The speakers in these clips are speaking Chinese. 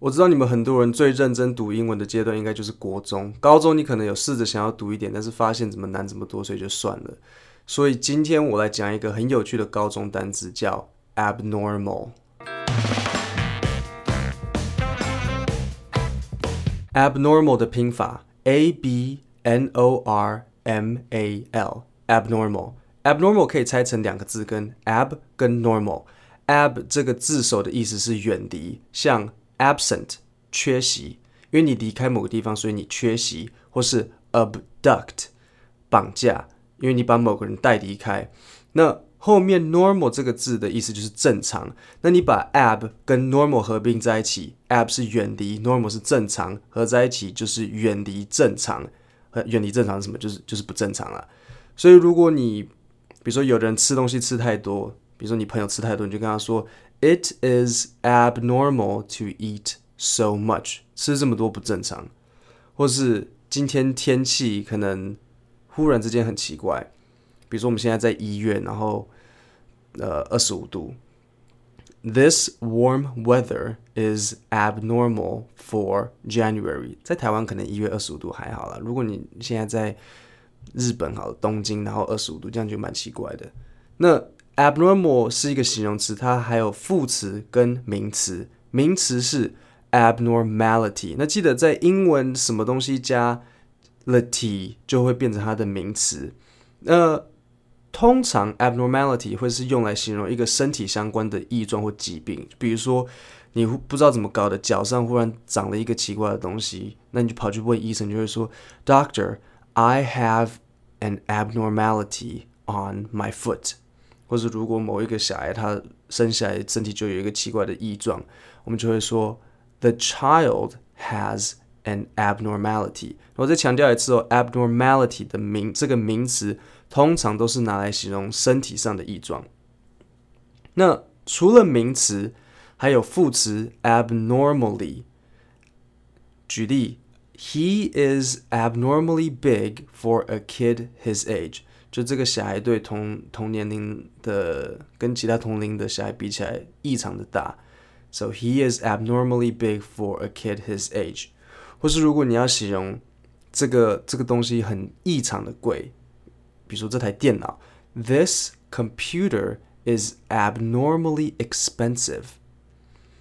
我知道你们很多人最认真读英文的阶段应该就是国中、高中，你可能有试着想要读一点，但是发现怎么难这么多，所以就算了。所以今天我来讲一个很有趣的高中单词，叫 abnormal。abnormal 的拼法 a b n o r m a l abnormal abnormal 可以拆成两个字根 ab 跟 normal ab 这个字首的意思是远离，像 absent 缺席，因为你离开某个地方，所以你缺席，或是 abduct 绑架，因为你把某个人带离开。那后面 normal 这个字的意思就是正常。那你把 ab 跟 normal 合并在一起，ab 是远离，normal 是正常，合在一起就是远离正常。呃，远离正常是什么？就是就是不正常了。所以如果你比如说有人吃东西吃太多，比如说你朋友吃太多，你就跟他说。It is abnormal to eat so much. 吃这么多不正常，或是今天天气可能忽然之间很奇怪，比如说我们现在在医院，然后呃二十五度。This warm weather is abnormal for January. 在台湾可能一月二十五度还好啦，如果你现在在日本好，东京，然后二十五度，这样就蛮奇怪的。那 Abnormal 是一个形容词，它还有副词跟名词。名词是 abnormality。那记得在英文什么东西加了 t 就会变成它的名词。那通常 abnormality 会是用来形容一个身体相关的异状或疾病，比如说你不知道怎么搞的，脚上忽然长了一个奇怪的东西，那你就跑去问医生，就会说，Doctor，I have an abnormality on my foot。或是如果某一个小孩他生下来身体就有一个奇怪的异状，我们就会说 The child has an abnormality。我再强调一次哦，abnormality 的名这个名词通常都是拿来形容身体上的异状。那除了名词，还有副词 abnormally。举例，He is abnormally big for a kid his age。 就这个小孩对同同年龄的跟其他同龄的小孩比起来异常的大，so he is abnormally big for a kid his age。或是如果你要形容这个这个东西很异常的贵，比如说这台电脑，this computer is abnormally expensive。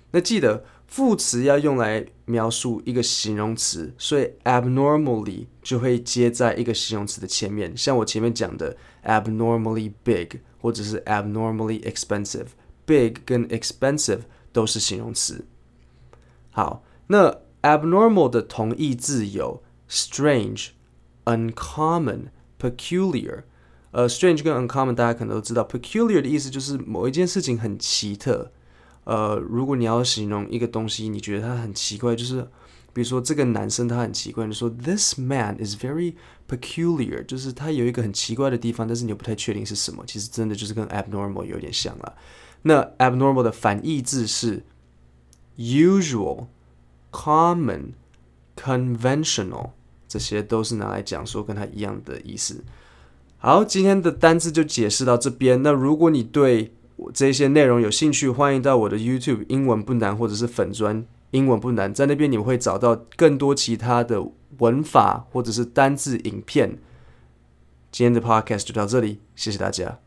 那记得。副词要用来描述一个形容词，所以 abnormally 就会接在一个形容词的前面，像我前面讲的 abnormally big 或者是 abnormally expensive。big 跟 expensive 都是形容词。好，那 abnormal 的同义字有 strange、uncommon、peculiar。呃，strange 跟 uncommon 大家可能都知道，peculiar 的意思就是某一件事情很奇特。呃，如果你要形容一个东西，你觉得它很奇怪，就是比如说这个男生他很奇怪，你说 This man is very peculiar，就是他有一个很奇怪的地方，但是你又不太确定是什么。其实真的就是跟 abnormal 有点像了。那 abnormal 的反义字是 usual、common、conventional，这些都是拿来讲说跟他一样的意思。好，今天的单字就解释到这边。那如果你对我这些内容有兴趣，欢迎到我的 YouTube 英文不难，或者是粉专英文不难，在那边你会找到更多其他的文法或者是单字影片。今天的 Podcast 就到这里，谢谢大家。